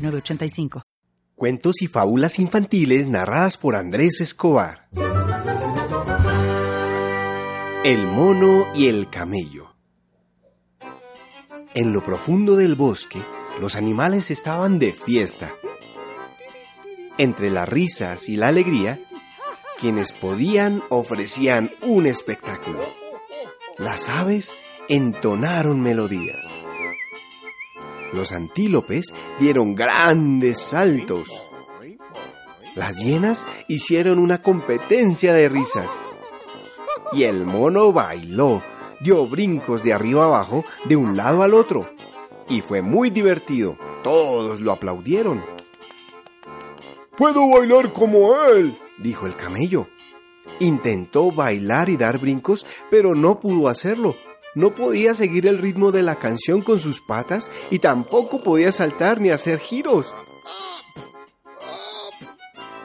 906985. Cuentos y fábulas infantiles narradas por Andrés Escobar. El mono y el camello. En lo profundo del bosque, los animales estaban de fiesta. Entre las risas y la alegría, quienes podían ofrecían un espectáculo. Las aves entonaron melodías. Los antílopes dieron grandes saltos. Las hienas hicieron una competencia de risas. Y el mono bailó, dio brincos de arriba abajo, de un lado al otro. Y fue muy divertido. Todos lo aplaudieron. Puedo bailar como él, dijo el camello. Intentó bailar y dar brincos, pero no pudo hacerlo. No podía seguir el ritmo de la canción con sus patas y tampoco podía saltar ni hacer giros.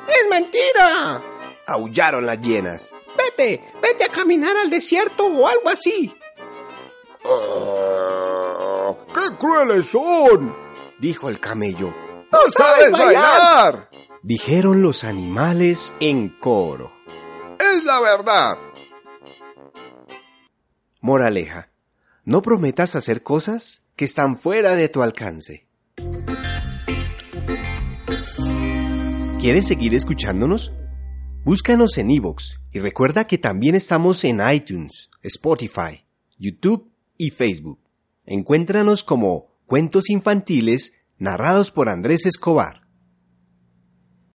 ¡Es mentira! aullaron las hienas. Vete, vete a caminar al desierto o algo así. ¡Qué crueles son! dijo el camello. ¡No sabes bailar! dijeron los animales en coro. Es la verdad. Moraleja. No prometas hacer cosas que están fuera de tu alcance. ¿Quieres seguir escuchándonos? Búscanos en iVoox y recuerda que también estamos en iTunes, Spotify, YouTube y Facebook. Encuéntranos como Cuentos Infantiles narrados por Andrés Escobar.